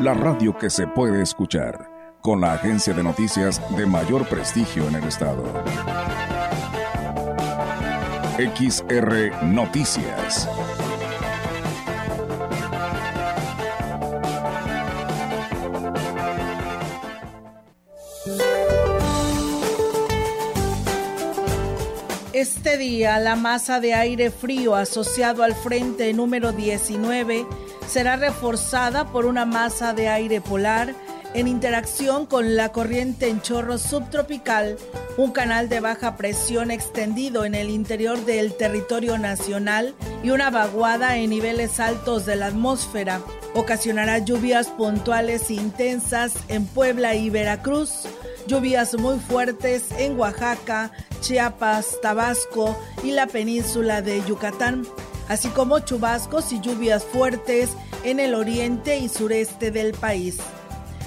la radio que se puede escuchar, con la agencia de noticias de mayor prestigio en el estado. XR Noticias. Este día, la masa de aire frío asociado al frente número 19 será reforzada por una masa de aire polar en interacción con la corriente en chorro subtropical, un canal de baja presión extendido en el interior del territorio nacional y una vaguada en niveles altos de la atmósfera. Ocasionará lluvias puntuales intensas en Puebla y Veracruz, lluvias muy fuertes en Oaxaca, Chiapas, Tabasco y la península de Yucatán, así como chubascos y lluvias fuertes en el oriente y sureste del país.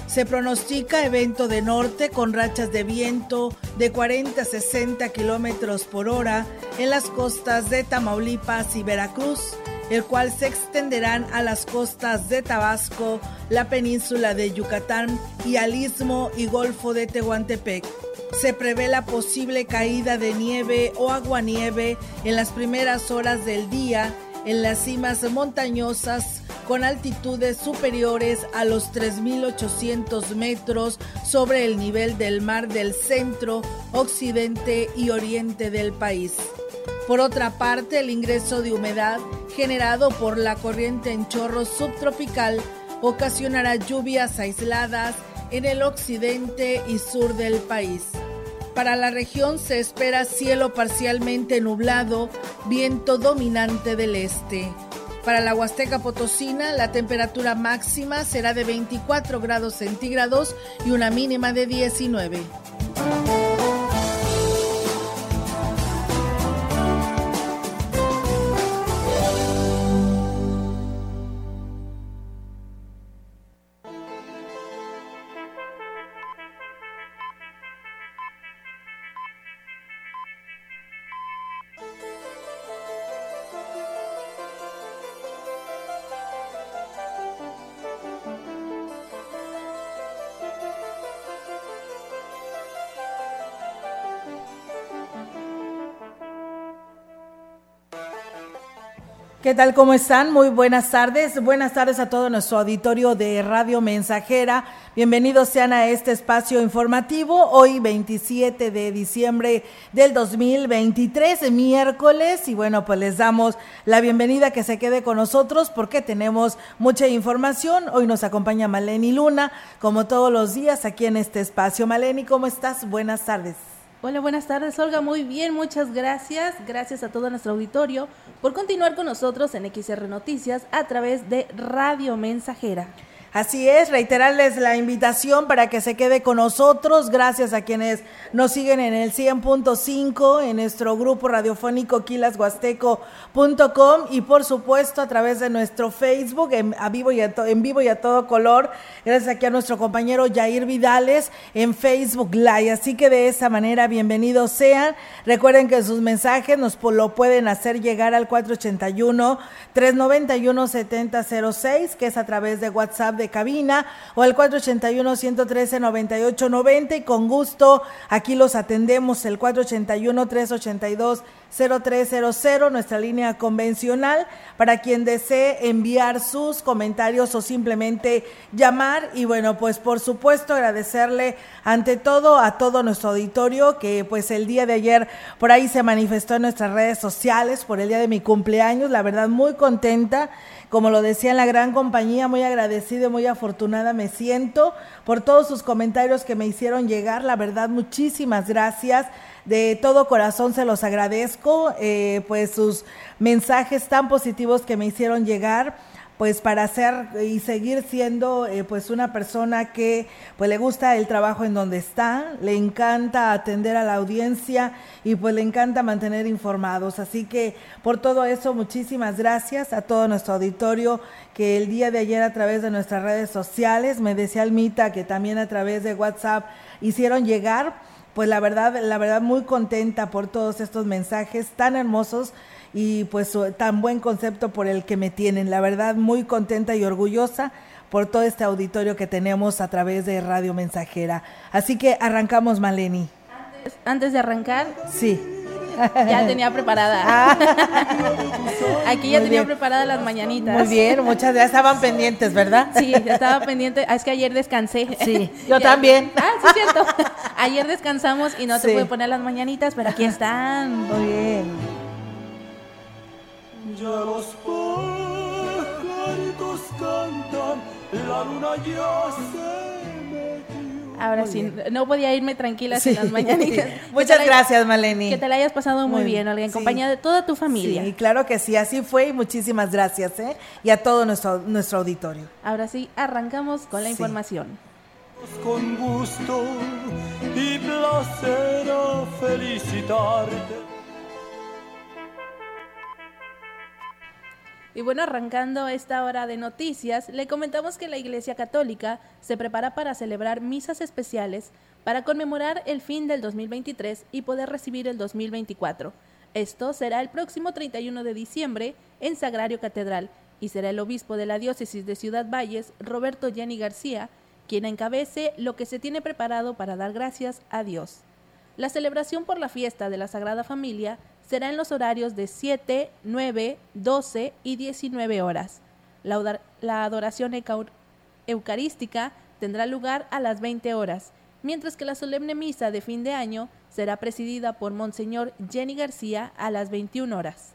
Se pronostica evento de norte con rachas de viento de 40 a 60 kilómetros por hora en las costas de Tamaulipas y Veracruz, el cual se extenderán a las costas de Tabasco, la península de Yucatán y al istmo y golfo de Tehuantepec. Se prevé la posible caída de nieve o aguanieve en las primeras horas del día en las cimas montañosas con altitudes superiores a los 3.800 metros sobre el nivel del mar del centro, occidente y oriente del país. Por otra parte, el ingreso de humedad generado por la corriente en chorro subtropical ocasionará lluvias aisladas en el occidente y sur del país. Para la región se espera cielo parcialmente nublado, viento dominante del este. Para la Huasteca Potosina, la temperatura máxima será de 24 grados centígrados y una mínima de 19. ¿Qué tal? ¿Cómo están? Muy buenas tardes. Buenas tardes a todo nuestro auditorio de Radio Mensajera. Bienvenidos sean a este espacio informativo. Hoy 27 de diciembre del 2023, miércoles. Y bueno, pues les damos la bienvenida que se quede con nosotros porque tenemos mucha información. Hoy nos acompaña Maleni Luna, como todos los días aquí en este espacio. Maleni, ¿cómo estás? Buenas tardes. Hola, buenas tardes, Olga. Muy bien, muchas gracias. Gracias a todo nuestro auditorio por continuar con nosotros en XR Noticias a través de Radio Mensajera. Así es, reiterarles la invitación para que se quede con nosotros. Gracias a quienes nos siguen en el 100.5, en nuestro grupo radiofónico quilashuasteco.com y por supuesto a través de nuestro Facebook en, vivo y en vivo y a todo color. Gracias aquí a nuestro compañero Jair Vidales en Facebook Live. Así que de esa manera, bienvenidos sean. Recuerden que sus mensajes nos lo pueden hacer llegar al 481 391 7006, que es a través de WhatsApp de cabina o al 481-113-9890 y con gusto aquí los atendemos el 481-382-0300, nuestra línea convencional para quien desee enviar sus comentarios o simplemente llamar y bueno, pues por supuesto agradecerle ante todo a todo nuestro auditorio que pues el día de ayer por ahí se manifestó en nuestras redes sociales por el día de mi cumpleaños, la verdad muy contenta como lo decía en la gran compañía, muy agradecida y muy afortunada me siento por todos sus comentarios que me hicieron llegar. La verdad, muchísimas gracias. De todo corazón se los agradezco, eh, pues sus mensajes tan positivos que me hicieron llegar pues para ser y seguir siendo eh, pues una persona que pues le gusta el trabajo en donde está, le encanta atender a la audiencia y pues le encanta mantener informados. Así que por todo eso, muchísimas gracias a todo nuestro auditorio que el día de ayer a través de nuestras redes sociales, me decía Almita que también a través de WhatsApp hicieron llegar, pues la verdad, la verdad muy contenta por todos estos mensajes tan hermosos y pues tan buen concepto por el que me tienen. La verdad, muy contenta y orgullosa por todo este auditorio que tenemos a través de Radio Mensajera. Así que arrancamos, Maleni. Antes, de arrancar, sí. Ya tenía preparada. Ah. Aquí ya tenía preparadas las mañanitas. Muy bien, muchas ya estaban pendientes, ¿verdad? Sí, estaba pendiente. Ah, es que ayer descansé. Sí, yo también. Ah, sí, cierto. Ayer descansamos y no te pude poner las mañanitas, pero aquí están. Muy bien. Ya los pajaritos cantan, la luna ya se Ahora sí, no podía irme tranquila sin las mañanitas. Muchas gracias, Maleni. Que te la hayas pasado muy, bien, Olga, en compañía de toda tu familia. Sí, claro que sí, así fue y muchísimas gracias, ¿eh? Y a todo nuestro, nuestro auditorio. Ahora sí, arrancamos con la información. Con gusto y placer a felicitarte Y bueno, arrancando esta hora de noticias, le comentamos que la Iglesia Católica se prepara para celebrar misas especiales para conmemorar el fin del 2023 y poder recibir el 2024. Esto será el próximo 31 de diciembre en Sagrario Catedral y será el obispo de la diócesis de Ciudad Valles, Roberto Jenny García, quien encabece lo que se tiene preparado para dar gracias a Dios. La celebración por la fiesta de la Sagrada Familia será en los horarios de 7, 9, 12 y 19 horas. La, adoración eucarística tendrá lugar a las 20 horas, mientras que la solemne misa de fin de año será presidida por Monseñor Jenny García a las 21 horas.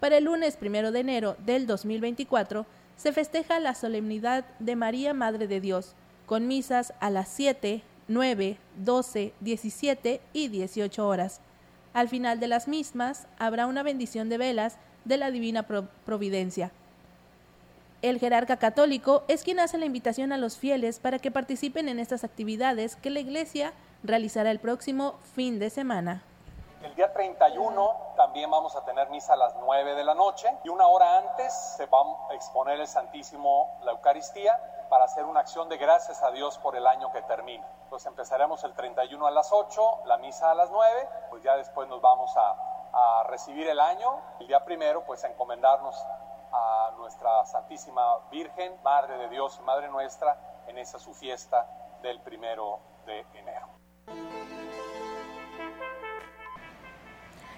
Para el lunes 1 de enero del 2024 se festeja la solemnidad de María Madre de Dios, con misas a las 7, 9, 12, 17 y 18 horas al final de las mismas habrá una bendición de velas de la Divina Providencia. El jerarca católico es quien hace la invitación a los fieles para que participen en estas actividades que la Iglesia realizará el próximo fin de semana. El día 31 también vamos a tener misa a las 9 de la noche y una hora antes se va a exponer el Santísimo, la Eucaristía, para hacer una acción de gracias a Dios por el año que termina. Entonces empezaremos el 31 a las 8, la misa a las 9, pues ya después nos vamos a, a recibir el año. El día primero, pues a encomendarnos a nuestra Santísima Virgen, Madre de Dios y Madre nuestra, en esa su fiesta del primero de enero.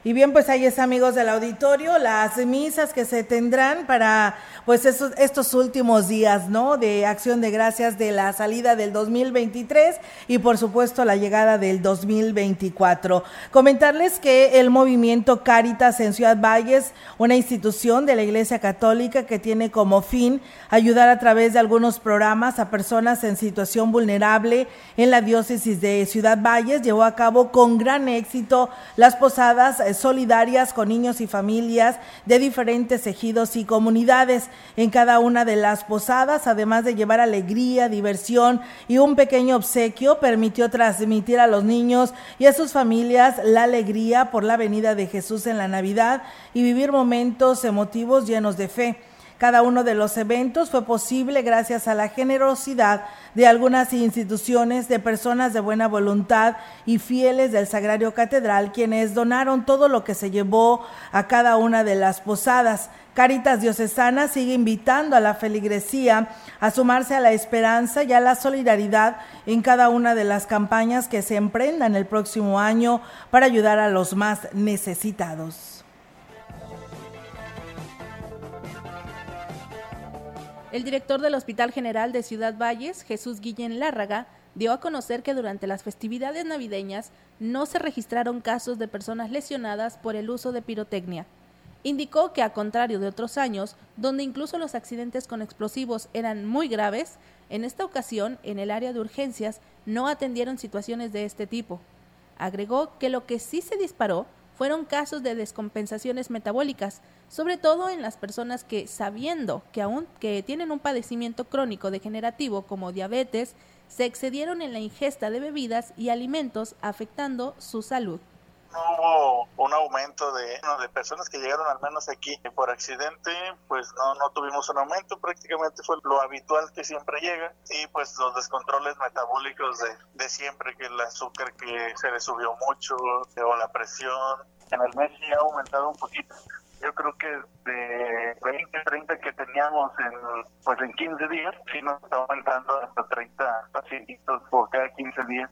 Y bien, pues ahí es amigos del auditorio, las misas que se tendrán para pues estos, últimos días, ¿no? De acción de gracias de la salida del 2023 y por supuesto la llegada del 2024. Comentarles que el movimiento Caritas en Ciudad Valles, una institución de la Iglesia Católica que tiene como fin ayudar a través de algunos programas a personas en situación vulnerable en la diócesis de Ciudad Valles, llevó a cabo con gran éxito las posadas solidarias con niños y familias de diferentes ejidos y comunidades en cada una de las posadas, además de llevar alegría, diversión y un pequeño obsequio, permitió transmitir a los niños y a sus familias la alegría por la venida de Jesús en la Navidad y vivir momentos emotivos llenos de fe. Cada uno de los eventos fue posible gracias a la generosidad de algunas instituciones, de personas de buena voluntad y fieles del Sagrario Catedral, quienes donaron todo lo que se llevó a cada una de las posadas. Caritas Diocesana sigue invitando a la feligresía a sumarse a la esperanza y a la solidaridad en cada una de las campañas que se emprendan el próximo año para ayudar a los más necesitados. El director del Hospital General de Ciudad Valles, Jesús Guillén Lárraga, dio a conocer que durante las festividades navideñas no se registraron casos de personas lesionadas por el uso de pirotecnia. Indicó que a contrario de otros años, donde incluso los accidentes con explosivos eran muy graves, en esta ocasión, en el área de urgencias, no atendieron situaciones de este tipo. Agregó que lo que sí se disparó fueron casos de descompensaciones metabólicas, sobre todo en las personas que, sabiendo que aún que tienen un padecimiento crónico degenerativo como diabetes, se excedieron en la ingesta de bebidas y alimentos afectando su salud no hubo un aumento de, de personas que llegaron al menos aquí por accidente, pues no, no tuvimos un aumento, prácticamente fue lo habitual que siempre llega y pues los descontroles metabólicos de, de siempre, que el azúcar que se le subió mucho o la presión, en el mes sí ha aumentado un poquito. Yo creo que de 20, 30 que teníamos en, pues en 15 días, sí nos está aumentando hasta 30 pacientitos por cada 15 días.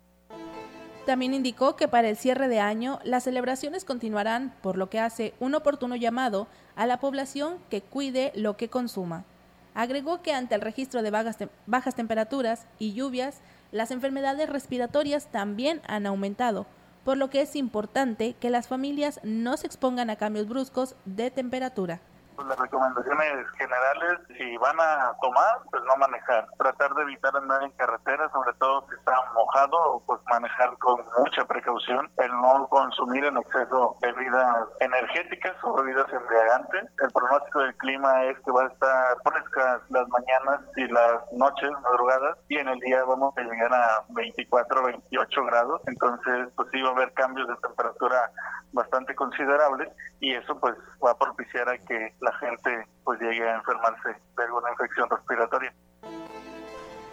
También indicó que para el cierre de año las celebraciones continuarán, por lo que hace un oportuno llamado a la población que cuide lo que consuma. Agregó que ante el registro de bajas, temperaturas y lluvias, las enfermedades respiratorias también han aumentado, por lo que es importante que las familias no se expongan a cambios bruscos de temperatura. Pues, las recomendaciones generales, si van a tomar, pues no manejar. Tratar de evitar andar en carretera, sobre todo si está mojado, pues manejar con mucha precaución. El no consumir en exceso bebidas energéticas o bebidas embriagantes. El pronóstico del clima es que va a estar frescas las mañanas y las noches, madrugadas, y en el día vamos a llegar a 24, 28 grados. Entonces, pues sí va a haber cambios de temperatura bastante considerables y eso pues va a propiciar a que la gente pues llegue a enfermarse de alguna infección respiratoria.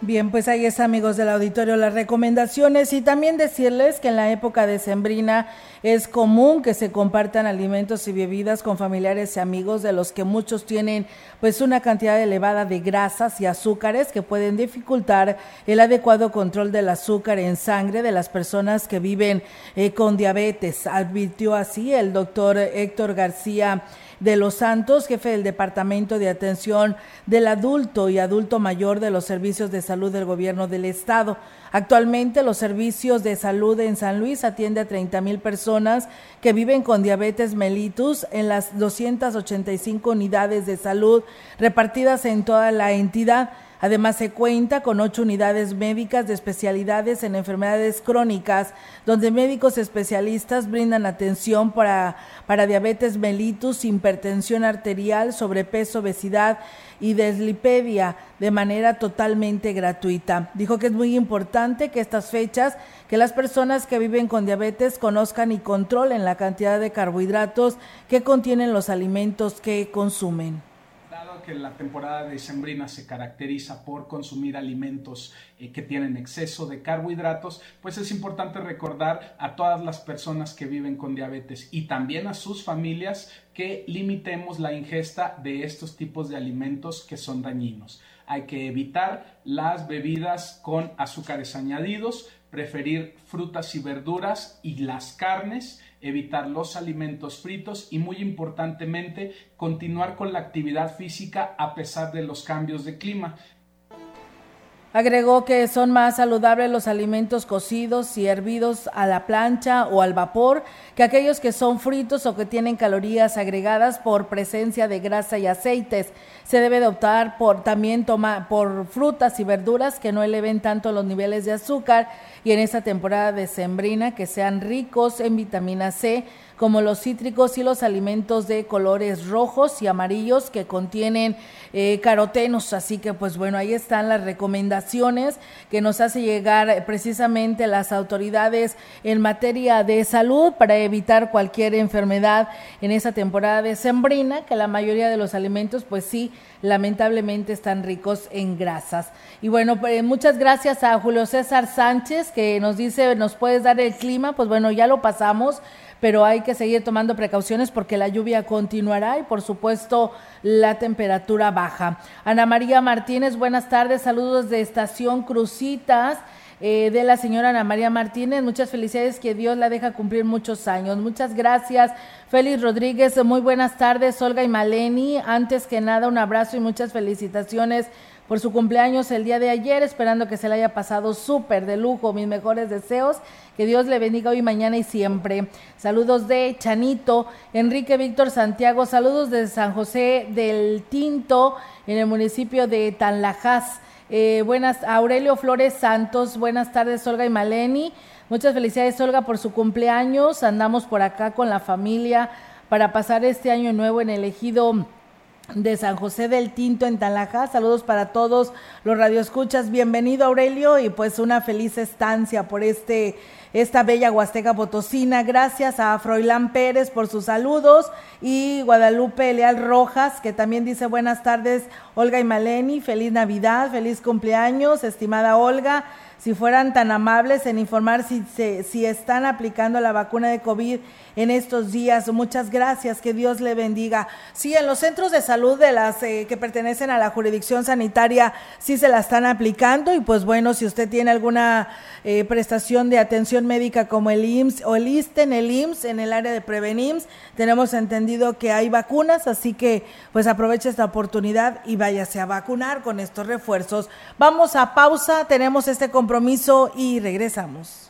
Bien, pues ahí es amigos del auditorio las recomendaciones y también decirles que en la época de Sembrina es común que se compartan alimentos y bebidas con familiares y amigos de los que muchos tienen pues una cantidad elevada de grasas y azúcares que pueden dificultar el adecuado control del azúcar en sangre de las personas que viven eh, con diabetes. Advirtió así el doctor Héctor García de los Santos, jefe del Departamento de Atención del Adulto y Adulto Mayor de los Servicios de Salud del Gobierno del Estado. Actualmente los servicios de salud en San Luis atiende a 30 mil personas que viven con diabetes mellitus en las 285 unidades de salud repartidas en toda la entidad. Además, se cuenta con ocho unidades médicas de especialidades en enfermedades crónicas, donde médicos especialistas brindan atención para, para diabetes mellitus, hipertensión arterial, sobrepeso, obesidad y deslipedia de manera totalmente gratuita. Dijo que es muy importante que estas fechas, que las personas que viven con diabetes conozcan y controlen la cantidad de carbohidratos que contienen los alimentos que consumen la temporada de sembrina se caracteriza por consumir alimentos eh, que tienen exceso de carbohidratos, pues es importante recordar a todas las personas que viven con diabetes y también a sus familias que limitemos la ingesta de estos tipos de alimentos que son dañinos. Hay que evitar las bebidas con azúcares añadidos, preferir frutas y verduras y las carnes evitar los alimentos fritos y muy importantemente continuar con la actividad física a pesar de los cambios de clima. Agregó que son más saludables los alimentos cocidos y hervidos a la plancha o al vapor que aquellos que son fritos o que tienen calorías agregadas por presencia de grasa y aceites. Se debe de optar por también tomar por frutas y verduras que no eleven tanto los niveles de azúcar y en esta temporada de sembrina que sean ricos en vitamina C como los cítricos y los alimentos de colores rojos y amarillos que contienen eh, carotenos. Así que pues bueno, ahí están las recomendaciones que nos hace llegar precisamente las autoridades en materia de salud para evitar cualquier enfermedad en esa temporada de sembrina, que la mayoría de los alimentos pues sí lamentablemente están ricos en grasas. Y bueno, pues, muchas gracias a Julio César Sánchez que nos dice, nos puedes dar el clima, pues bueno, ya lo pasamos pero hay que seguir tomando precauciones porque la lluvia continuará y por supuesto la temperatura baja. Ana María Martínez, buenas tardes, saludos de Estación Crucitas. Eh, de la señora Ana María Martínez. Muchas felicidades, que Dios la deja cumplir muchos años. Muchas gracias. Félix Rodríguez, muy buenas tardes. Olga y Maleni, antes que nada, un abrazo y muchas felicitaciones por su cumpleaños el día de ayer, esperando que se le haya pasado súper de lujo. Mis mejores deseos. Que Dios le bendiga hoy, mañana y siempre. Saludos de Chanito, Enrique Víctor Santiago. Saludos de San José del Tinto, en el municipio de Tanlajas. Eh, buenas, Aurelio Flores Santos, buenas tardes, Olga y Maleni. Muchas felicidades, Olga, por su cumpleaños. Andamos por acá con la familia para pasar este año nuevo en el ejido de San José del Tinto en Talajá. Saludos para todos los radioescuchas. Bienvenido Aurelio y pues una feliz estancia por este esta bella Huasteca Potosina. Gracias a Froilán Pérez por sus saludos y Guadalupe Leal Rojas que también dice buenas tardes Olga y Maleni, feliz Navidad, feliz cumpleaños, estimada Olga si fueran tan amables en informar si, si están aplicando la vacuna de COVID en estos días. Muchas gracias, que Dios le bendiga. Sí, en los centros de salud de las eh, que pertenecen a la jurisdicción sanitaria sí se la están aplicando y pues bueno, si usted tiene alguna eh, prestación de atención médica como el IMSS o el ISTE en el IMSS, en el área de Prevenims, tenemos entendido que hay vacunas, así que pues aproveche esta oportunidad y váyase a vacunar con estos refuerzos. Vamos a pausa, tenemos este compromiso y regresamos.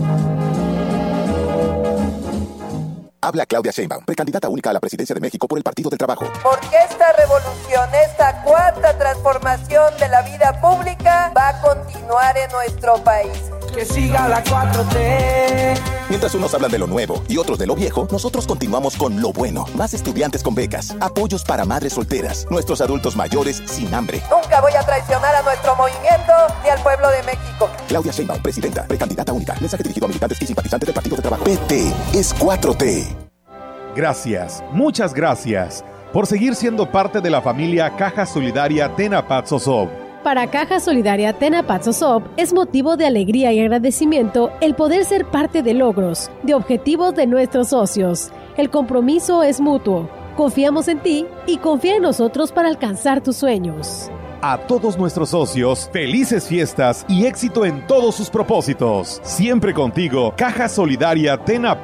Habla Claudia Sheinbaum, precandidata única a la presidencia de México por el Partido del Trabajo. Porque esta revolución, esta cuarta transformación de la vida pública va a continuar en nuestro país. Que siga la 4T. Mientras unos hablan de lo nuevo y otros de lo viejo, nosotros continuamos con lo bueno. Más estudiantes con becas, apoyos para madres solteras, nuestros adultos mayores sin hambre. Nunca voy a traicionar a nuestro movimiento ni al pueblo de México. Claudia Sheinbaum, presidenta, precandidata única. Mensaje dirigido a militantes y simpatizantes del Partido de Trabajo. PT es 4T. Gracias, muchas gracias por seguir siendo parte de la familia Caja Solidaria Tena para Caja Solidaria Tena es motivo de alegría y agradecimiento el poder ser parte de logros, de objetivos de nuestros socios. El compromiso es mutuo. Confiamos en ti y confía en nosotros para alcanzar tus sueños. A todos nuestros socios, felices fiestas y éxito en todos sus propósitos. Siempre contigo, Caja Solidaria Tena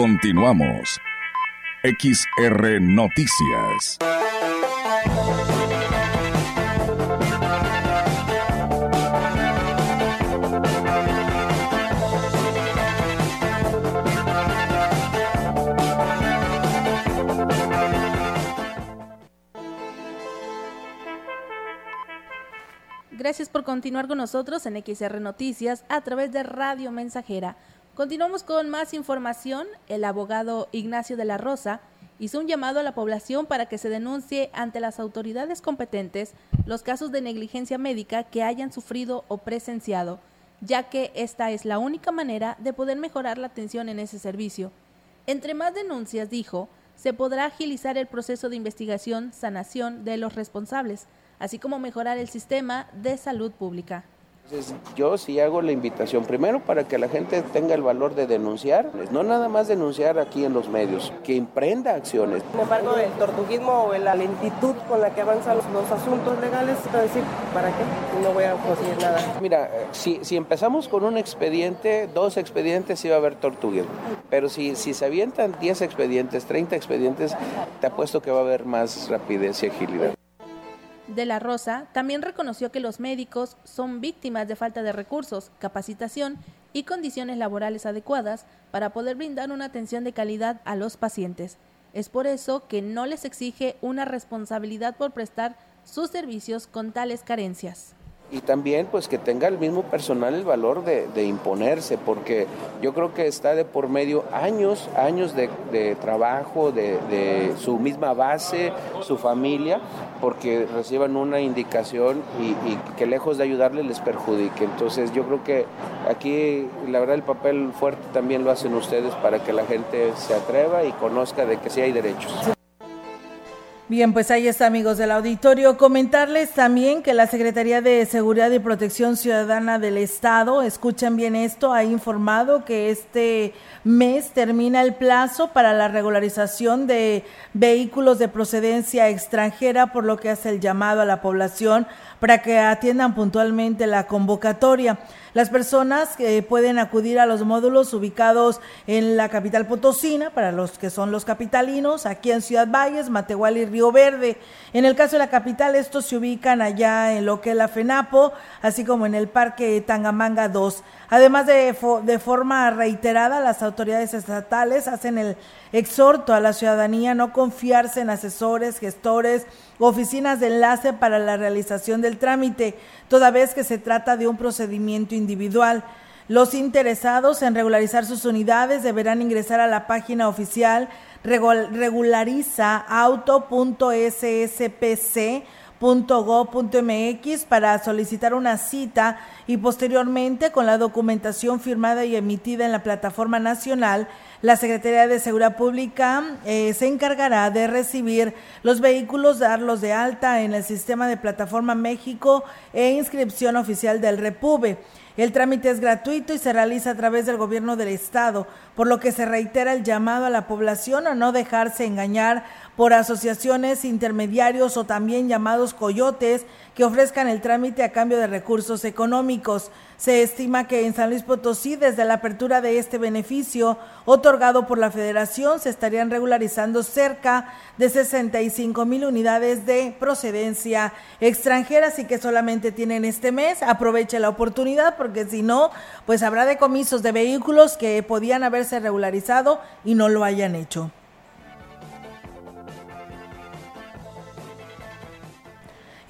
Continuamos. XR Noticias. Gracias por continuar con nosotros en XR Noticias a través de Radio Mensajera. Continuamos con más información. El abogado Ignacio de la Rosa hizo un llamado a la población para que se denuncie ante las autoridades competentes los casos de negligencia médica que hayan sufrido o presenciado, ya que esta es la única manera de poder mejorar la atención en ese servicio. Entre más denuncias, dijo, se podrá agilizar el proceso de investigación, sanación de los responsables, así como mejorar el sistema de salud pública. Entonces, yo sí hago la invitación primero para que la gente tenga el valor de denunciar, no nada más denunciar aquí en los medios, que emprenda acciones. Sin embargo, el tortuguismo o la lentitud con la que avanzan los, asuntos legales, es decir, ¿para qué? No voy a conseguir nada. Mira, si, si empezamos con un expediente, dos expedientes, sí va a haber tortuguismo. Pero si, si se avientan 10 expedientes, 30 expedientes, te apuesto que va a haber más rapidez y agilidad de la Rosa también reconoció que los médicos son víctimas de falta de recursos, capacitación y condiciones laborales adecuadas para poder brindar una atención de calidad a los pacientes. Es por eso que no les exige una responsabilidad por prestar sus servicios con tales carencias y también pues que tenga el mismo personal el valor de, imponerse, porque yo creo que está de por medio años, años de, trabajo, de, su misma base, su familia, porque reciban una indicación y, y, que lejos de ayudarles les perjudique. Entonces yo creo que aquí la verdad el papel fuerte también lo hacen ustedes para que la gente se atreva y conozca de que sí hay derechos. Bien, pues ahí está, amigos del auditorio. Comentarles también que la Secretaría de Seguridad y Protección Ciudadana del Estado, escuchen bien esto, ha informado que este mes termina el plazo para la regularización de vehículos de procedencia extranjera, por lo que hace el llamado a la población para que atiendan puntualmente la convocatoria. Las personas que pueden acudir a los módulos ubicados en la capital potosina, para los que son los capitalinos, aquí en Ciudad Valles, Matehuala y Río Verde. En el caso de la capital, estos se ubican allá en lo que es la FENAPO, así como en el Parque Tangamanga 2. Además de, de forma reiterada, las autoridades estatales hacen el exhorto a la ciudadanía no confiarse en asesores, gestores, oficinas de enlace para la realización del trámite, toda vez que se trata de un procedimiento individual. Los interesados en regularizar sus unidades deberán ingresar a la página oficial regularizaauto.sspc .go.mx para solicitar una cita y posteriormente con la documentación firmada y emitida en la plataforma nacional, la Secretaría de Seguridad Pública eh, se encargará de recibir los vehículos, darlos de alta en el sistema de plataforma México e inscripción oficial del Repube. El trámite es gratuito y se realiza a través del gobierno del estado, por lo que se reitera el llamado a la población a no dejarse engañar por asociaciones, intermediarios o también llamados coyotes que ofrezcan el trámite a cambio de recursos económicos. Se estima que en San Luis Potosí, desde la apertura de este beneficio otorgado por la Federación, se estarían regularizando cerca de 65 mil unidades de procedencia extranjera, así que solamente tienen este mes. Aproveche la oportunidad porque si no, pues habrá decomisos de vehículos que podían haberse regularizado y no lo hayan hecho.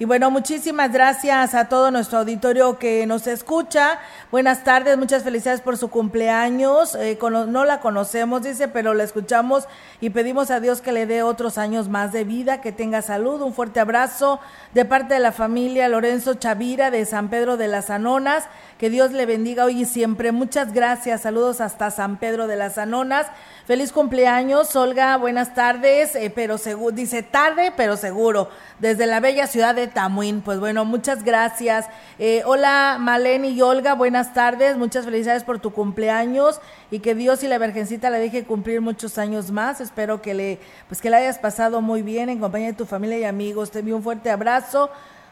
Y bueno, muchísimas gracias a todo nuestro auditorio que nos escucha. Buenas tardes, muchas felicidades por su cumpleaños. Eh, no la conocemos, dice, pero la escuchamos y pedimos a Dios que le dé otros años más de vida, que tenga salud. Un fuerte abrazo de parte de la familia Lorenzo Chavira de San Pedro de las Anonas. Que Dios le bendiga hoy y siempre. Muchas gracias. Saludos hasta San Pedro de las Anonas. Feliz cumpleaños, Olga. Buenas tardes, eh, pero seguro, dice tarde, pero seguro. Desde la bella ciudad de Tamuín. Pues bueno, muchas gracias. Eh, hola, Maleni y Olga. Buenas tardes. Muchas felicidades por tu cumpleaños y que Dios y la Virgencita le deje cumplir muchos años más. Espero que le, pues que le hayas pasado muy bien en compañía de tu familia y amigos. Te envío un fuerte abrazo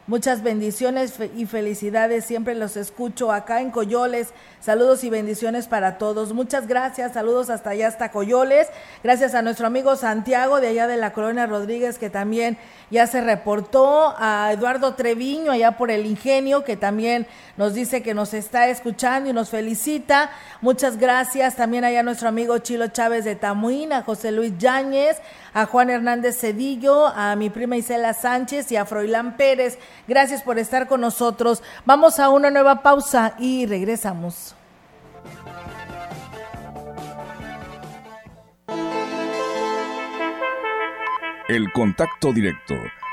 Muchas bendiciones y felicidades. Siempre los escucho acá en Coyoles. Saludos y bendiciones para todos. Muchas gracias. Saludos hasta allá, hasta Coyoles. Gracias a nuestro amigo Santiago de allá de la Colonia Rodríguez que también ya se reportó. A Eduardo Treviño allá por el Ingenio que también nos dice que nos está escuchando y nos felicita. Muchas gracias. También allá nuestro amigo Chilo Chávez de Tamuín, a José Luis Yáñez, a Juan Hernández Cedillo, a mi prima Isela Sánchez y a Froilán Pérez. Gracias por estar con nosotros. Vamos a una nueva pausa y regresamos. El contacto directo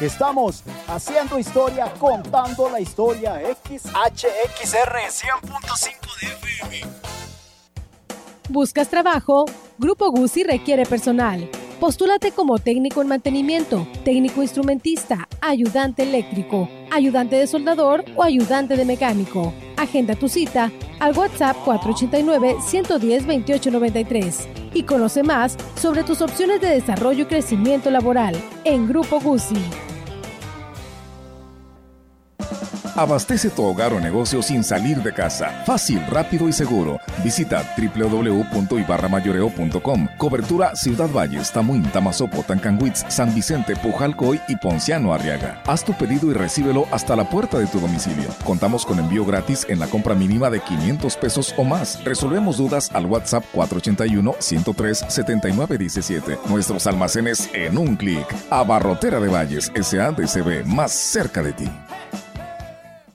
Estamos haciendo historia, contando la historia. XHXR 100.5 de FM. ¿Buscas trabajo? Grupo Guzzi requiere personal. Postúlate como técnico en mantenimiento, técnico instrumentista, ayudante eléctrico, ayudante de soldador o ayudante de mecánico. Agenda tu cita al WhatsApp 489-110-2893 y conoce más sobre tus opciones de desarrollo y crecimiento laboral en Grupo Guzzi. Abastece tu hogar o negocio sin salir de casa. Fácil, rápido y seguro. Visita www.ibarramayoreo.com. Cobertura Ciudad Valles, Tamuín, Tamazopo, Tancanguitz, San Vicente, Pujalcoy y Ponciano Arriaga. Haz tu pedido y recíbelo hasta la puerta de tu domicilio. Contamos con envío gratis en la compra mínima de 500 pesos o más. Resolvemos dudas al WhatsApp 481-103-7917. Nuestros almacenes en un clic. Abarrotera de Valles, SADCB, más cerca de ti.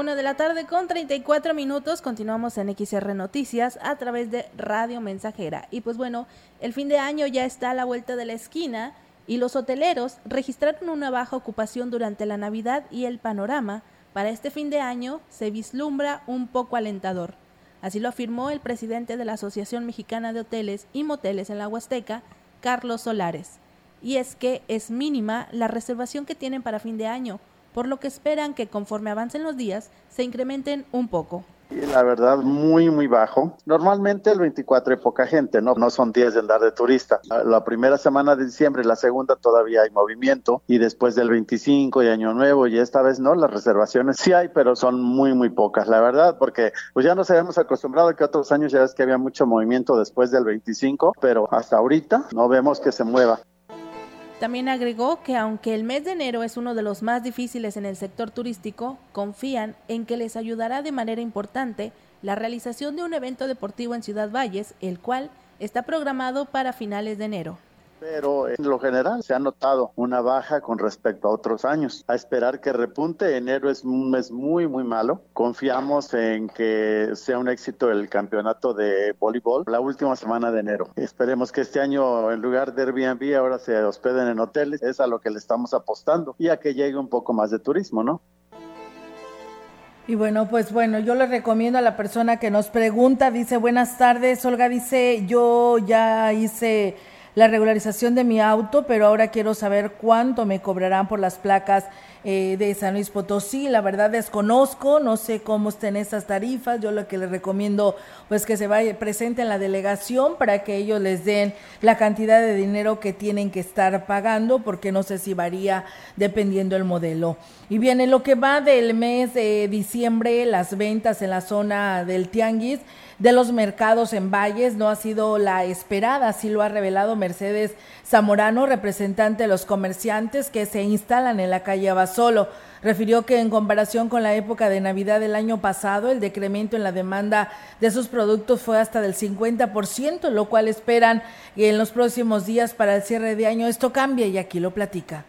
Una de la tarde con 34 minutos. Continuamos en XR Noticias a través de Radio Mensajera. Y pues bueno, el fin de año ya está a la vuelta de la esquina y los hoteleros registraron una baja ocupación durante la Navidad y el panorama para este fin de año se vislumbra un poco alentador. Así lo afirmó el presidente de la Asociación Mexicana de Hoteles y Moteles en la Huasteca, Carlos Solares. Y es que es mínima la reservación que tienen para fin de año, por lo que esperan que conforme avancen los días se incrementen un poco. La verdad, muy, muy bajo. Normalmente el 24 hay poca gente, ¿no? No son 10 de andar de turista. La primera semana de diciembre, la segunda todavía hay movimiento y después del 25 y Año Nuevo y esta vez no, las reservaciones sí hay, pero son muy, muy pocas, la verdad, porque pues ya nos habíamos acostumbrado que otros años ya ves que había mucho movimiento después del 25, pero hasta ahorita no vemos que se mueva. También agregó que aunque el mes de enero es uno de los más difíciles en el sector turístico, confían en que les ayudará de manera importante la realización de un evento deportivo en Ciudad Valles, el cual está programado para finales de enero. Pero en lo general se ha notado una baja con respecto a otros años. A esperar que repunte, enero es un mes muy, muy malo. Confiamos en que sea un éxito el campeonato de voleibol la última semana de enero. Esperemos que este año, en lugar de Airbnb, ahora se hospeden en hoteles. Es a lo que le estamos apostando y a que llegue un poco más de turismo, ¿no? Y bueno, pues bueno, yo le recomiendo a la persona que nos pregunta, dice, buenas tardes, Olga dice, yo ya hice la regularización de mi auto, pero ahora quiero saber cuánto me cobrarán por las placas eh, de San Luis Potosí. La verdad desconozco, no sé cómo estén estas tarifas. Yo lo que les recomiendo pues que se vaya presente en la delegación para que ellos les den la cantidad de dinero que tienen que estar pagando, porque no sé si varía dependiendo el modelo. Y bien, en lo que va del mes de diciembre, las ventas en la zona del Tianguis de los mercados en Valles no ha sido la esperada, así lo ha revelado Mercedes Zamorano, representante de los comerciantes que se instalan en la calle Abasolo. Refirió que en comparación con la época de Navidad del año pasado, el decremento en la demanda de sus productos fue hasta del 50%, lo cual esperan que en los próximos días para el cierre de año esto cambie y aquí lo platica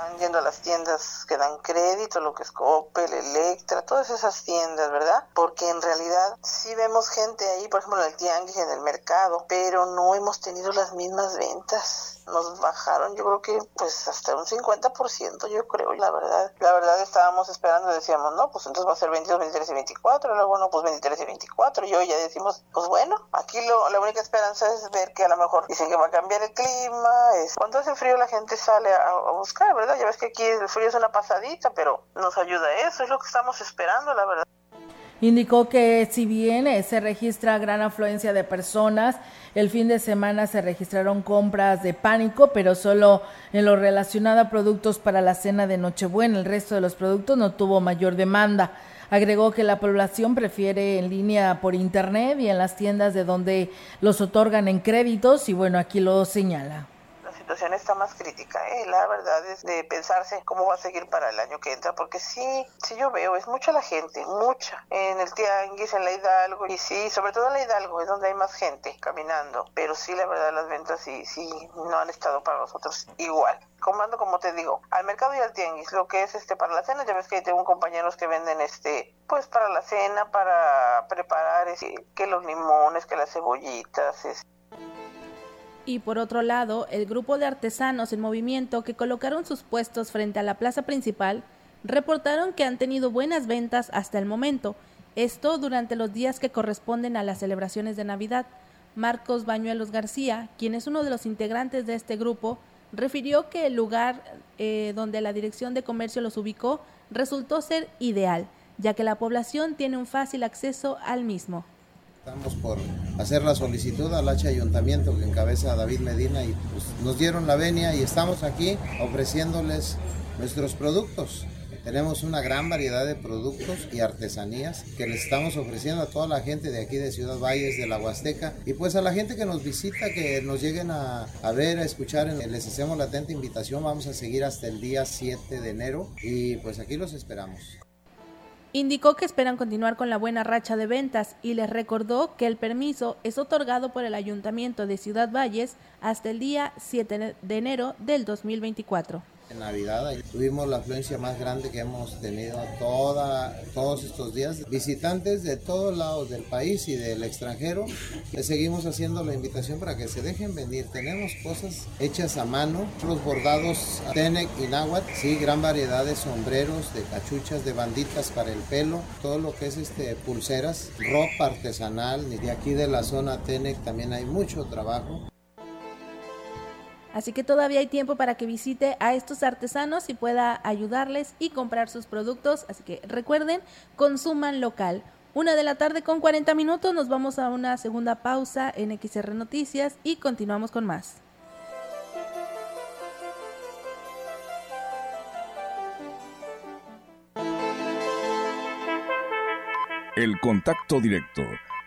están yendo a las tiendas que dan crédito, lo que es Coppel, Electra, todas esas tiendas, ¿verdad? Porque en realidad sí vemos gente ahí, por ejemplo, en el tianguis, en el mercado, pero no hemos tenido las mismas ventas. Nos bajaron, yo creo que pues hasta un 50%, yo creo, la verdad. La verdad estábamos esperando, decíamos, no, pues entonces va a ser 22, 23 y 24, luego no, pues 23 y 24, y hoy ya decimos, pues bueno, aquí lo, la única esperanza es ver que a lo mejor dicen que va a cambiar el clima, es, cuando hace frío la gente sale a, a buscar, ¿verdad? Ya ves que aquí el frío es una pasadita, pero nos ayuda eso, es lo que estamos esperando, la verdad. Indicó que si bien eh, se registra gran afluencia de personas, el fin de semana se registraron compras de pánico, pero solo en lo relacionado a productos para la cena de Nochebuena. El resto de los productos no tuvo mayor demanda. Agregó que la población prefiere en línea por internet y en las tiendas de donde los otorgan en créditos y bueno, aquí lo señala situación está más crítica, ¿eh? la verdad es de pensarse cómo va a seguir para el año que entra, porque sí, sí yo veo, es mucha la gente, mucha, en el Tianguis, en la Hidalgo, y sí, sobre todo en la Hidalgo es donde hay más gente caminando, pero sí, la verdad, las ventas sí, sí, no han estado para nosotros igual. Comando, como te digo, al mercado y al tianguis, lo que es este para la cena, ya ves que tengo compañeros que venden este, pues para la cena, para preparar, este, que los limones, que las cebollitas, este, y por otro lado, el grupo de artesanos en movimiento que colocaron sus puestos frente a la plaza principal reportaron que han tenido buenas ventas hasta el momento, esto durante los días que corresponden a las celebraciones de Navidad. Marcos Bañuelos García, quien es uno de los integrantes de este grupo, refirió que el lugar eh, donde la Dirección de Comercio los ubicó resultó ser ideal, ya que la población tiene un fácil acceso al mismo. Estamos por hacer la solicitud al H Ayuntamiento que encabeza David Medina y pues, nos dieron la venia y estamos aquí ofreciéndoles nuestros productos. Tenemos una gran variedad de productos y artesanías que les estamos ofreciendo a toda la gente de aquí de Ciudad Valles, de la Huasteca y pues a la gente que nos visita, que nos lleguen a, a ver, a escuchar, les hacemos la atenta invitación. Vamos a seguir hasta el día 7 de enero y pues aquí los esperamos. Indicó que esperan continuar con la buena racha de ventas y les recordó que el permiso es otorgado por el Ayuntamiento de Ciudad Valles hasta el día 7 de enero del 2024 en Navidad. tuvimos la afluencia más grande que hemos tenido toda, todos estos días. Visitantes de todos lados del país y del extranjero. Les seguimos haciendo la invitación para que se dejen venir. Tenemos cosas hechas a mano, los bordados Tenec y sí, gran variedad de sombreros, de cachuchas, de banditas para el pelo, todo lo que es este pulseras, ropa artesanal. De aquí de la zona Tenec también hay mucho trabajo. Así que todavía hay tiempo para que visite a estos artesanos y pueda ayudarles y comprar sus productos. Así que recuerden, consuman local. Una de la tarde con 40 minutos, nos vamos a una segunda pausa en XR Noticias y continuamos con más. El contacto directo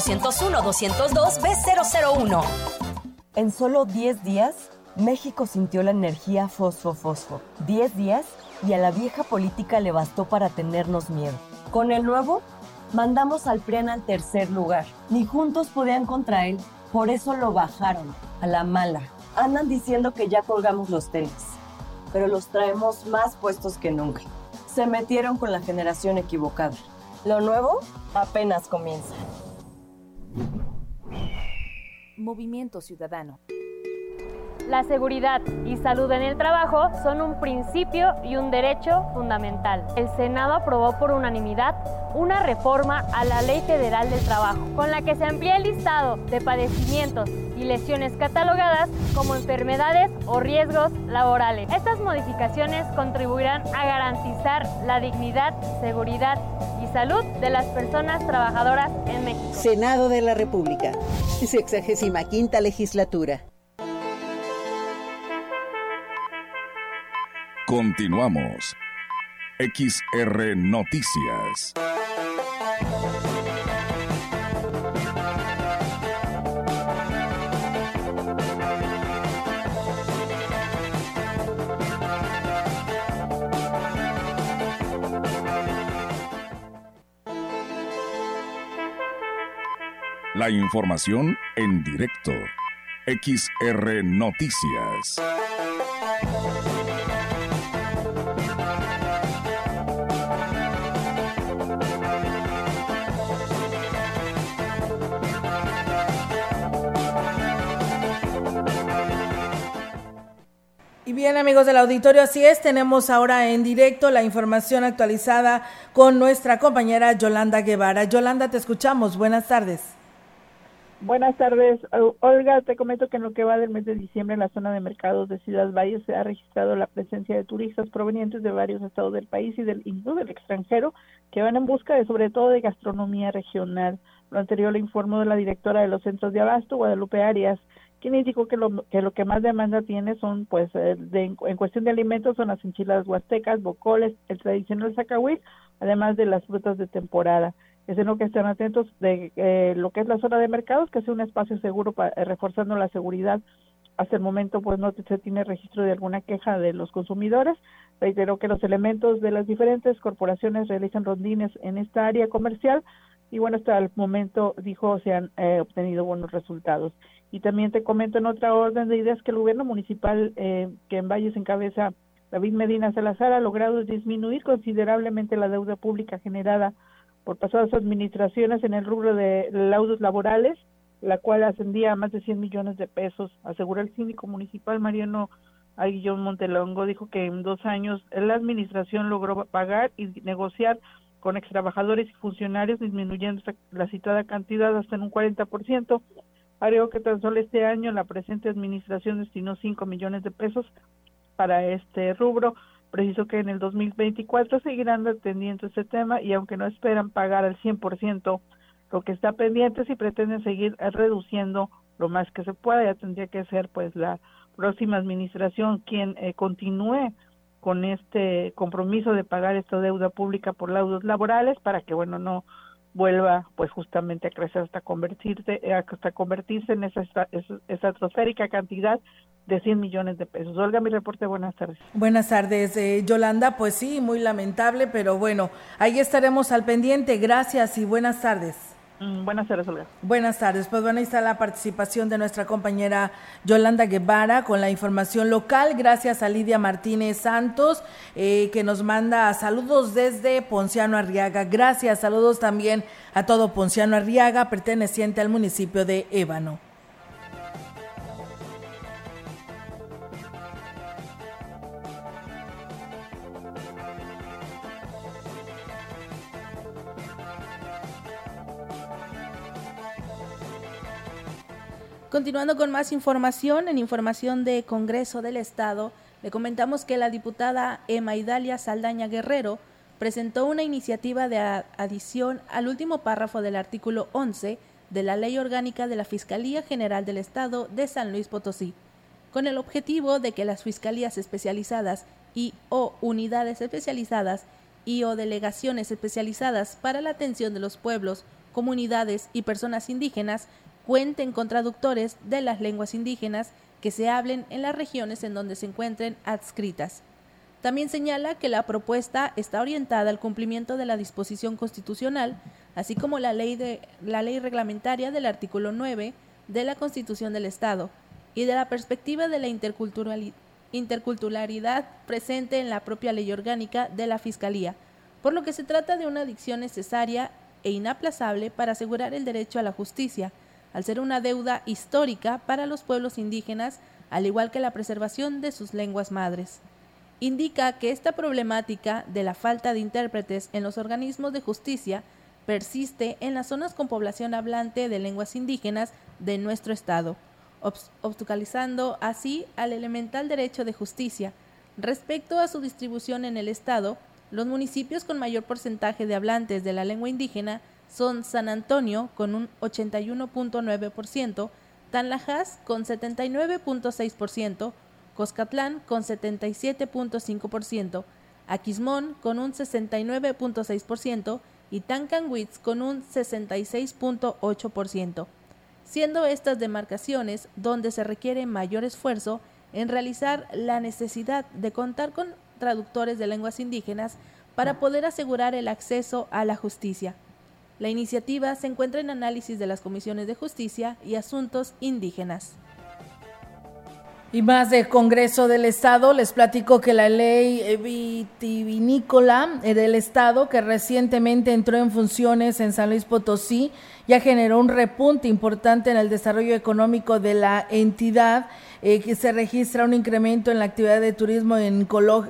201 202 B001. En solo 10 días, México sintió la energía fosfo-fosfo. 10 días y a la vieja política le bastó para tenernos miedo. Con el nuevo, mandamos al PRIAN al tercer lugar. Ni juntos podían contra él, por eso lo bajaron, a la mala. Andan diciendo que ya colgamos los tenis, pero los traemos más puestos que nunca. Se metieron con la generación equivocada. Lo nuevo apenas comienza. Movimiento Ciudadano. La seguridad y salud en el trabajo son un principio y un derecho fundamental. El Senado aprobó por unanimidad una reforma a la Ley Federal del Trabajo, con la que se amplía el listado de padecimientos y lesiones catalogadas como enfermedades o riesgos laborales. Estas modificaciones contribuirán a garantizar la dignidad, seguridad salud de las personas trabajadoras en México. Senado de la República, 65 legislatura. Continuamos. XR Noticias. La información en directo. XR Noticias. Y bien amigos del auditorio, así es, tenemos ahora en directo la información actualizada con nuestra compañera Yolanda Guevara. Yolanda, te escuchamos. Buenas tardes. Buenas tardes. Olga, te comento que en lo que va del mes de diciembre en la zona de mercados de Ciudad Valle se ha registrado la presencia de turistas provenientes de varios estados del país y del, incluso del extranjero que van en busca de sobre todo de gastronomía regional. Lo anterior lo informó la directora de los centros de abasto, Guadalupe Arias, quien indicó que lo que, lo que más demanda tiene son, pues, eh, de, en cuestión de alimentos son las enchiladas huastecas, bocoles, el tradicional zacahuil, además de las frutas de temporada lo que estén atentos de eh, lo que es la zona de mercados, que sea un espacio seguro para, eh, reforzando la seguridad. Hasta el momento, pues no se tiene registro de alguna queja de los consumidores. Reitero que los elementos de las diferentes corporaciones realizan rondines en esta área comercial y bueno, hasta el momento, dijo, se han eh, obtenido buenos resultados. Y también te comento en otra orden de ideas que el gobierno municipal que en Valles encabeza David Medina Salazar ha logrado disminuir considerablemente la deuda pública generada por pasadas administraciones en el rubro de laudos laborales, la cual ascendía a más de 100 millones de pesos. Asegura el síndico municipal Mariano Aguillón Montelongo, dijo que en dos años la administración logró pagar y negociar con ex trabajadores y funcionarios, disminuyendo la citada cantidad hasta en un 40%. Agregó que tan solo este año la presente administración destinó 5 millones de pesos para este rubro, Preciso que en el 2024 seguirán atendiendo este tema y aunque no esperan pagar al 100% lo que está pendiente, si pretenden seguir reduciendo lo más que se pueda, ya tendría que ser pues la próxima administración quien eh, continúe con este compromiso de pagar esta deuda pública por laudos laborales para que bueno no vuelva pues justamente a crecer hasta convertirse eh, hasta convertirse en esa, estratosférica cantidad de 100 millones de pesos. Olga, mi reporte, buenas tardes. Buenas tardes, eh, Yolanda. Pues sí, muy lamentable, pero bueno, ahí estaremos al pendiente. Gracias y buenas tardes. Mm, buenas tardes, Olga. Buenas tardes. Pues bueno, ahí está la participación de nuestra compañera Yolanda Guevara con la información local. Gracias a Lidia Martínez Santos, eh, que nos manda saludos desde Ponciano Arriaga. Gracias, saludos también a todo Ponciano Arriaga, perteneciente al municipio de Ébano. Continuando con más información, en información de Congreso del Estado, le comentamos que la diputada Emma Idalia Saldaña Guerrero presentó una iniciativa de adición al último párrafo del artículo 11 de la Ley Orgánica de la Fiscalía General del Estado de San Luis Potosí, con el objetivo de que las fiscalías especializadas y o unidades especializadas y o delegaciones especializadas para la atención de los pueblos, comunidades y personas indígenas cuenten con traductores de las lenguas indígenas que se hablen en las regiones en donde se encuentren adscritas. También señala que la propuesta está orientada al cumplimiento de la disposición constitucional, así como la ley, de, la ley reglamentaria del artículo 9 de la Constitución del Estado y de la perspectiva de la interculturalidad presente en la propia ley orgánica de la Fiscalía, por lo que se trata de una dicción necesaria e inaplazable para asegurar el derecho a la justicia, al ser una deuda histórica para los pueblos indígenas, al igual que la preservación de sus lenguas madres. Indica que esta problemática de la falta de intérpretes en los organismos de justicia persiste en las zonas con población hablante de lenguas indígenas de nuestro Estado, obstaculizando así al elemental derecho de justicia. Respecto a su distribución en el Estado, los municipios con mayor porcentaje de hablantes de la lengua indígena son San Antonio con un 81.9%, Tanlajas con 79.6%, Coscatlán con 77.5%, Aquismón con un 69.6% y Tancanwitz con un 66.8%, siendo estas demarcaciones donde se requiere mayor esfuerzo en realizar la necesidad de contar con traductores de lenguas indígenas para poder asegurar el acceso a la justicia. La iniciativa se encuentra en análisis de las comisiones de justicia y asuntos indígenas. Y más del Congreso del Estado, les platico que la ley vitivinícola del Estado, que recientemente entró en funciones en San Luis Potosí, ya generó un repunte importante en el desarrollo económico de la entidad, eh, que se registra un incremento en la actividad de turismo enológico,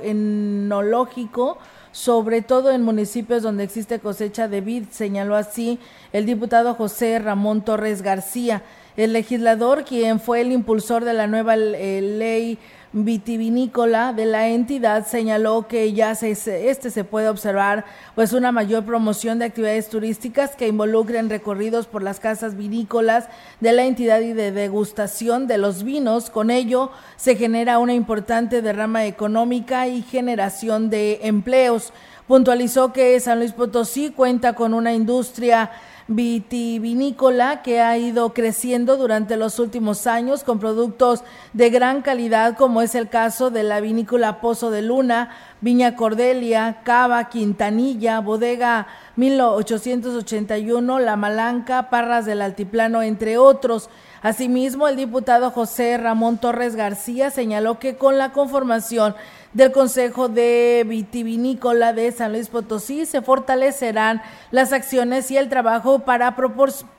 sobre todo en municipios donde existe cosecha de vid, señaló así el diputado José Ramón Torres García. El legislador, quien fue el impulsor de la nueva eh, ley vitivinícola de la entidad señaló que ya se, este se puede observar pues una mayor promoción de actividades turísticas que involucren recorridos por las casas vinícolas de la entidad y de degustación de los vinos. Con ello se genera una importante derrama económica y generación de empleos. Puntualizó que San Luis Potosí cuenta con una industria vitivinícola que ha ido creciendo durante los últimos años con productos de gran calidad como es el caso de la vinícola Pozo de Luna, Viña Cordelia, Cava, Quintanilla, Bodega 1881, La Malanca, Parras del Altiplano, entre otros. Asimismo, el diputado José Ramón Torres García señaló que con la conformación del Consejo de Vitivinícola de San Luis Potosí se fortalecerán las acciones y el trabajo para,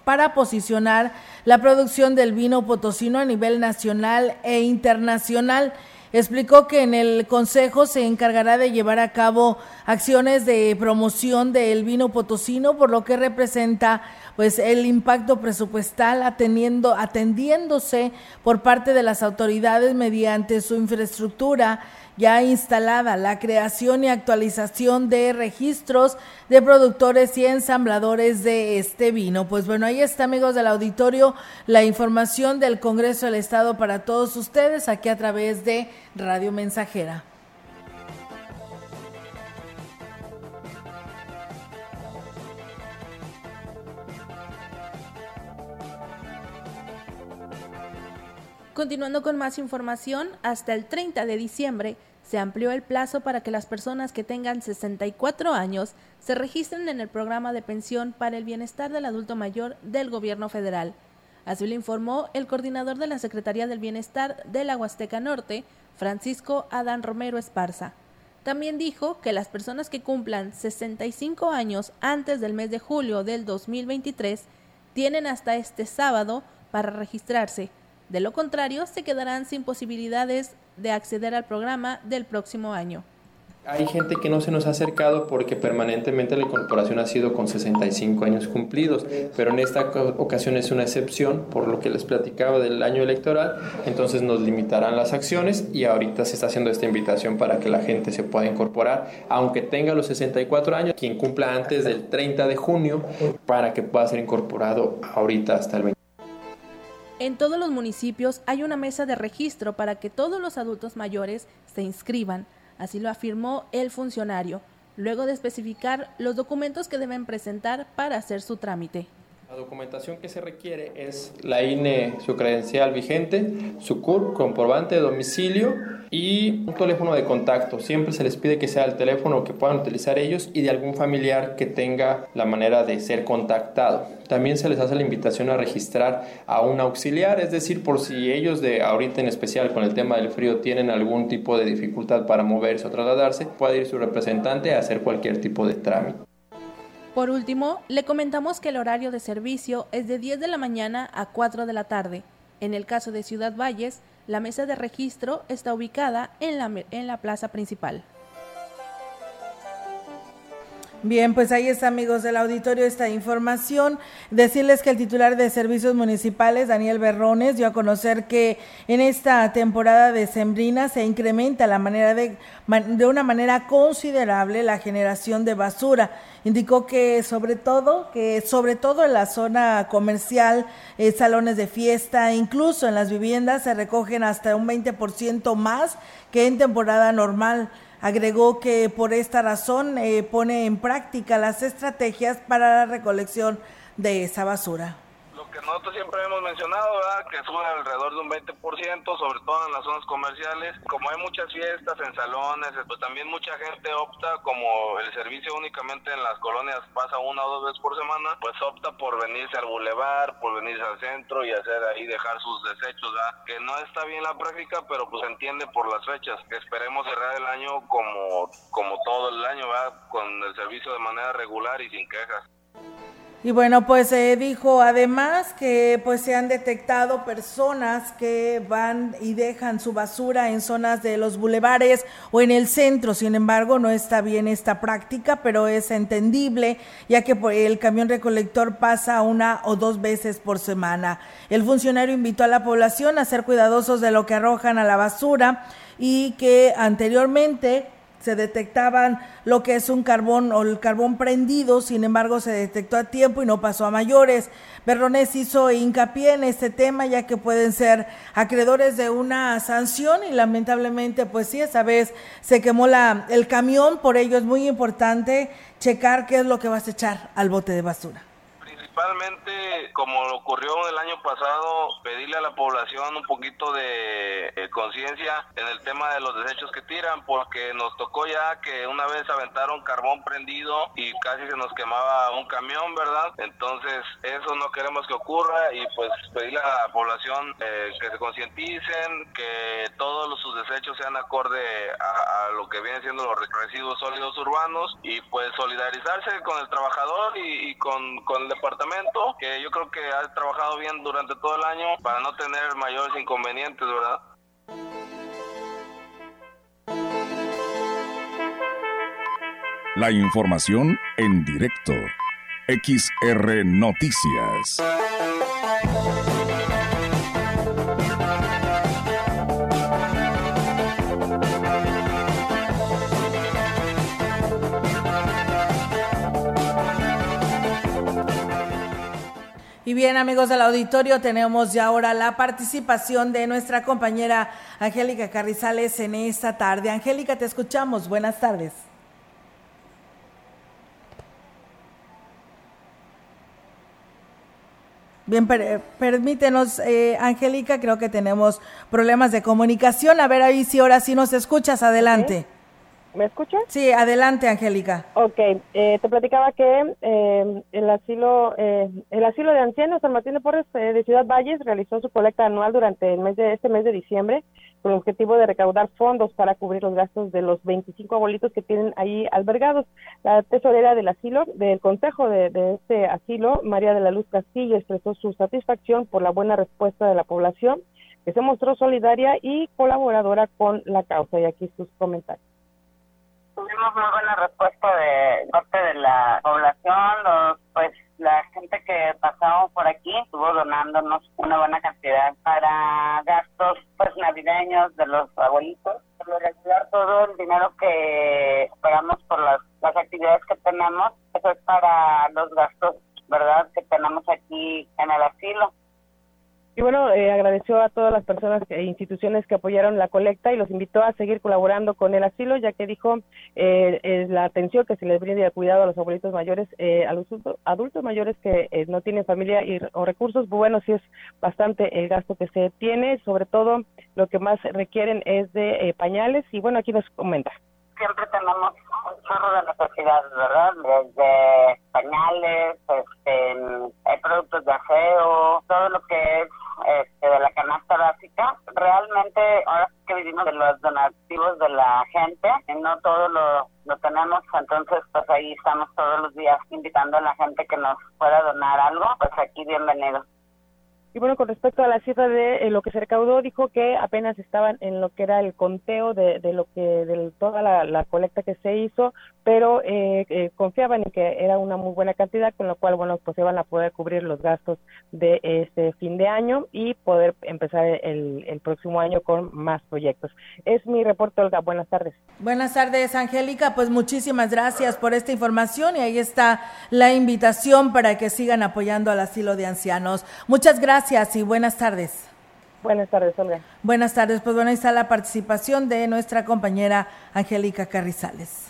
para posicionar la producción del vino potosino a nivel nacional e internacional. Explicó que en el Consejo se encargará de llevar a cabo acciones de promoción del vino potosino, por lo que representa pues el impacto presupuestal atendiendo, atendiéndose por parte de las autoridades mediante su infraestructura ya instalada la creación y actualización de registros de productores y ensambladores de este vino. Pues bueno, ahí está amigos del auditorio la información del Congreso del Estado para todos ustedes aquí a través de Radio Mensajera. Continuando con más información, hasta el 30 de diciembre se amplió el plazo para que las personas que tengan 64 años se registren en el programa de pensión para el bienestar del adulto mayor del gobierno federal. Así lo informó el coordinador de la Secretaría del Bienestar de la Huasteca Norte, Francisco Adán Romero Esparza. También dijo que las personas que cumplan 65 años antes del mes de julio del 2023 tienen hasta este sábado para registrarse. De lo contrario, se quedarán sin posibilidades de acceder al programa del próximo año. Hay gente que no se nos ha acercado porque permanentemente la incorporación ha sido con 65 años cumplidos, pero en esta ocasión es una excepción por lo que les platicaba del año electoral, entonces nos limitarán las acciones y ahorita se está haciendo esta invitación para que la gente se pueda incorporar, aunque tenga los 64 años, quien cumpla antes del 30 de junio, para que pueda ser incorporado ahorita hasta el 20. En todos los municipios hay una mesa de registro para que todos los adultos mayores se inscriban Así lo afirmó el funcionario, luego de especificar los documentos que deben presentar para hacer su trámite. La documentación que se requiere es la INE, su credencial vigente, su CURP, comprobante de domicilio y un teléfono de contacto. Siempre se les pide que sea el teléfono que puedan utilizar ellos y de algún familiar que tenga la manera de ser contactado. También se les hace la invitación a registrar a un auxiliar, es decir, por si ellos de ahorita en especial con el tema del frío tienen algún tipo de dificultad para moverse o trasladarse, puede ir su representante a hacer cualquier tipo de trámite. Por último, le comentamos que el horario de servicio es de 10 de la mañana a 4 de la tarde. En el caso de Ciudad Valles, la mesa de registro está ubicada en la, en la plaza principal. Bien, pues ahí está, amigos del auditorio, esta información. Decirles que el titular de Servicios Municipales, Daniel Berrones, dio a conocer que en esta temporada de Sembrina se incrementa la manera de, de una manera considerable la generación de basura. Indicó que sobre todo, que sobre todo en la zona comercial, eh, salones de fiesta, incluso en las viviendas se recogen hasta un 20% más que en temporada normal. Agregó que por esta razón eh, pone en práctica las estrategias para la recolección de esa basura nosotros siempre hemos mencionado, ¿verdad? que sube alrededor de un 20%, sobre todo en las zonas comerciales. Como hay muchas fiestas en salones, pues también mucha gente opta, como el servicio únicamente en las colonias pasa una o dos veces por semana, pues opta por venirse al bulevar, por venirse al centro y hacer ahí, dejar sus desechos, ¿verdad? que no está bien la práctica, pero pues entiende por las fechas. Esperemos cerrar el año como, como todo el año, ¿verdad? con el servicio de manera regular y sin quejas. Y bueno, pues eh, dijo además que pues se han detectado personas que van y dejan su basura en zonas de los bulevares o en el centro. Sin embargo, no está bien esta práctica, pero es entendible ya que pues, el camión recolector pasa una o dos veces por semana. El funcionario invitó a la población a ser cuidadosos de lo que arrojan a la basura y que anteriormente se detectaban lo que es un carbón o el carbón prendido, sin embargo se detectó a tiempo y no pasó a mayores. Berrones hizo hincapié en este tema ya que pueden ser acreedores de una sanción y lamentablemente pues sí, esa vez se quemó la, el camión, por ello es muy importante checar qué es lo que vas a echar al bote de basura principalmente, como ocurrió el año pasado, pedirle a la población un poquito de eh, conciencia en el tema de los desechos que tiran, porque nos tocó ya que una vez aventaron carbón prendido y casi se nos quemaba un camión, ¿verdad? Entonces, eso no queremos que ocurra y pues pedirle a la población eh, que se concienticen, que todos sus desechos sean acorde a, lo que vienen siendo los residuos sólidos urbanos y pues solidarizarse con el trabajador y, con, con el departamento que yo creo que ha trabajado bien durante todo el año para no tener mayores inconvenientes, ¿verdad? La información en directo. XR Noticias. Y bien, amigos del auditorio, tenemos ya ahora la participación de nuestra compañera Angélica Carrizales en esta tarde. Angélica, te escuchamos. Buenas tardes. Bien, permítenos, eh, Angélica, creo que tenemos problemas de comunicación. A ver ahí si ahora sí nos escuchas. Adelante. ¿Me escuchas? Sí, adelante, Angélica. Ok, eh, te platicaba que eh, el asilo eh, el asilo de ancianos San Martín de Porres de Ciudad Valles realizó su colecta anual durante el mes de este mes de diciembre con el objetivo de recaudar fondos para cubrir los gastos de los 25 abuelitos que tienen ahí albergados. La tesorera del asilo, del consejo de, de este asilo, María de la Luz Castillo, expresó su satisfacción por la buena respuesta de la población que se mostró solidaria y colaboradora con la causa. Y aquí sus comentarios tuvimos muy buena respuesta de parte de la población, los, pues la gente que pasamos por aquí estuvo donándonos una buena cantidad para gastos pues navideños de los abuelitos. Por regular todo el dinero que pagamos por las, las actividades que tenemos, eso es para los gastos, ¿verdad?, que tenemos aquí en el asilo. Y bueno, eh, agradeció a todas las personas e instituciones que apoyaron la colecta y los invitó a seguir colaborando con el asilo, ya que dijo eh, la atención que se les brinda y el cuidado a los abuelitos mayores, eh, a los adultos mayores que eh, no tienen familia y, o recursos, bueno, sí es bastante el gasto que se tiene, sobre todo lo que más requieren es de eh, pañales y bueno, aquí nos comenta. Siempre tenemos chorro de necesidades, ¿verdad? Desde pañales, este, productos de aseo, todo lo que es este, de la canasta básica. Realmente, ahora que vivimos de los donativos de la gente, no todo lo, lo tenemos, entonces pues ahí estamos todos los días invitando a la gente que nos pueda donar algo, pues aquí bienvenidos. Y bueno, con respecto a la cifra de eh, lo que se recaudó, dijo que apenas estaban en lo que era el conteo de, de lo que, de toda la, colecta que se hizo, pero eh, eh, confiaban en que era una muy buena cantidad, con lo cual, bueno, pues iban a poder cubrir los gastos de este fin de año y poder empezar el, el próximo año con más proyectos. Es mi reporte, Olga. Buenas tardes. Buenas tardes, Angélica. Pues muchísimas gracias por esta información y ahí está la invitación para que sigan apoyando al asilo de ancianos. Muchas gracias gracias y buenas tardes. Buenas tardes, Olga. Buenas tardes. Pues bueno, ahí está la participación de nuestra compañera Angélica Carrizales.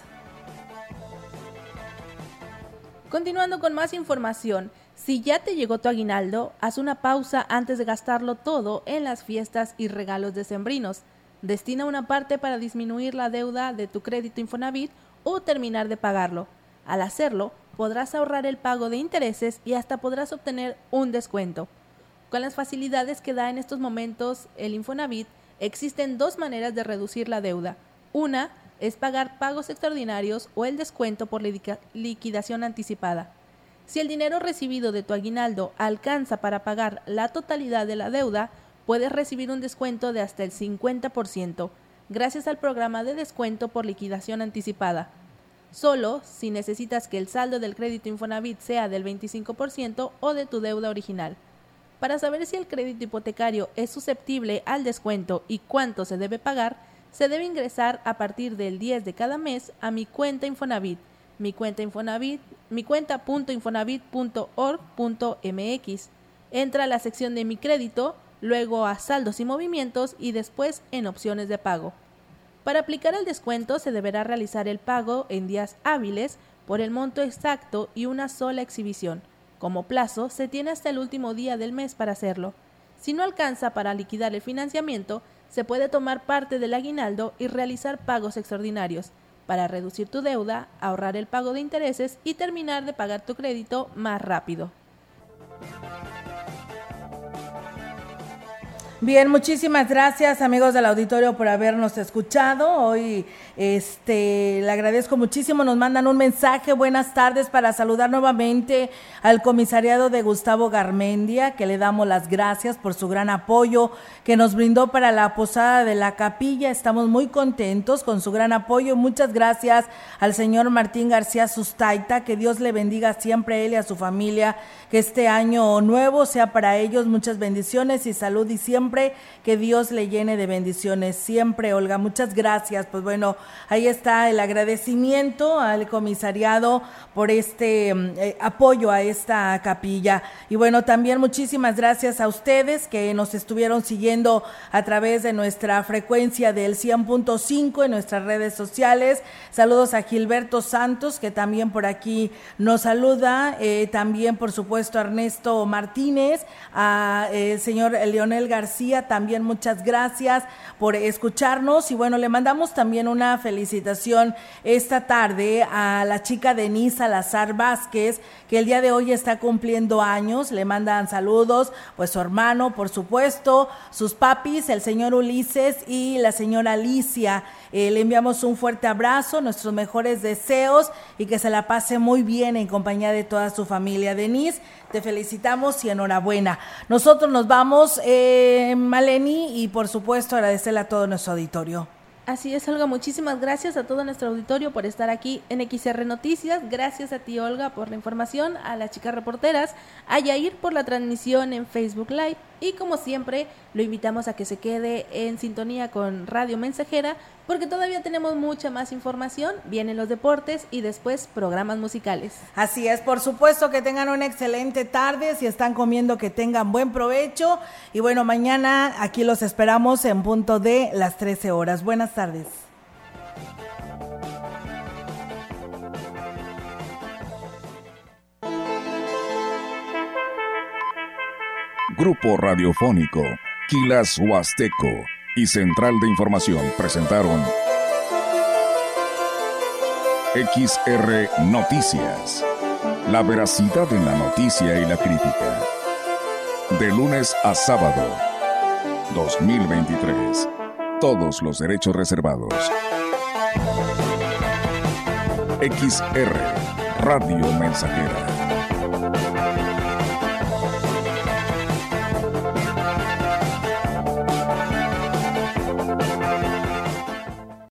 Continuando con más información, si ya te llegó tu aguinaldo, haz una pausa antes de gastarlo todo en las fiestas y regalos decembrinos. Destina una parte para disminuir la deuda de tu crédito Infonavit o terminar de pagarlo. Al hacerlo, podrás ahorrar el pago de intereses y hasta podrás obtener un descuento. Con las facilidades que da en estos momentos el Infonavit, existen dos maneras de reducir la deuda. Una es pagar pagos extraordinarios o el descuento por liquidación anticipada. Si el dinero recibido de tu aguinaldo alcanza para pagar la totalidad de la deuda, puedes recibir un descuento de hasta el 50% gracias al programa de descuento por liquidación anticipada. Solo si necesitas que el saldo del crédito Infonavit sea del 25% o de tu deuda original. Para saber si el crédito hipotecario es susceptible al descuento y cuánto se debe pagar, se debe ingresar a partir del 10 de cada mes a mi cuenta Infonavit, mi cuenta Infonavit, mi cuenta.infonavit.org.mx. Entra a la sección de mi crédito, luego a saldos y movimientos y después en opciones de pago. Para aplicar el descuento se deberá realizar el pago en días hábiles por el monto exacto y una sola exhibición. Como plazo, se tiene hasta el último día del mes para hacerlo. Si no alcanza para liquidar el financiamiento, se puede tomar parte del aguinaldo y realizar pagos extraordinarios para reducir tu deuda, ahorrar el pago de intereses y terminar de pagar tu crédito más rápido. Bien, muchísimas gracias amigos del auditorio por habernos escuchado. Hoy este le agradezco muchísimo. Nos mandan un mensaje. Buenas tardes para saludar nuevamente al comisariado de Gustavo Garmendia, que le damos las gracias por su gran apoyo que nos brindó para la posada de la capilla. Estamos muy contentos con su gran apoyo. Muchas gracias al señor Martín García Sustaita. Que Dios le bendiga siempre a él y a su familia. Que este año nuevo sea para ellos muchas bendiciones y salud y siempre que Dios le llene de bendiciones. Siempre, Olga, muchas gracias. Pues bueno, ahí está el agradecimiento al comisariado por este mm, eh, apoyo a esta capilla. Y bueno, también muchísimas gracias a ustedes que nos estuvieron siguiendo a través de nuestra frecuencia del 100.5 en nuestras redes sociales. Saludos a Gilberto Santos, que también por aquí nos saluda. Eh, también, por supuesto, a Ernesto Martínez, a eh, el señor Leonel También muchas gracias por escucharnos y bueno, le mandamos también una felicitación esta tarde a la chica Denise Salazar Vázquez, que el día de hoy está cumpliendo años, le mandan saludos, pues su hermano, por supuesto, sus papis, el señor Ulises y la señora Alicia. Eh, le enviamos un fuerte abrazo, nuestros mejores deseos y que se la pase muy bien en compañía de toda su familia. Denise, te felicitamos y enhorabuena. Nosotros nos vamos, eh, Maleni, y por supuesto agradecerle a todo nuestro auditorio. Así es, Olga. Muchísimas gracias a todo nuestro auditorio por estar aquí en XR Noticias. Gracias a ti, Olga, por la información, a las chicas reporteras, a Yair por la transmisión en Facebook Live. Y como siempre, lo invitamos a que se quede en sintonía con Radio Mensajera, porque todavía tenemos mucha más información. Vienen los deportes y después programas musicales. Así es, por supuesto que tengan una excelente tarde. Si están comiendo, que tengan buen provecho. Y bueno, mañana aquí los esperamos en punto de las 13 horas. Buenas tardes. Grupo Radiofónico, Quilas Huasteco y Central de Información presentaron XR Noticias. La veracidad en la noticia y la crítica. De lunes a sábado. 2023. Todos los derechos reservados. XR Radio Mensajera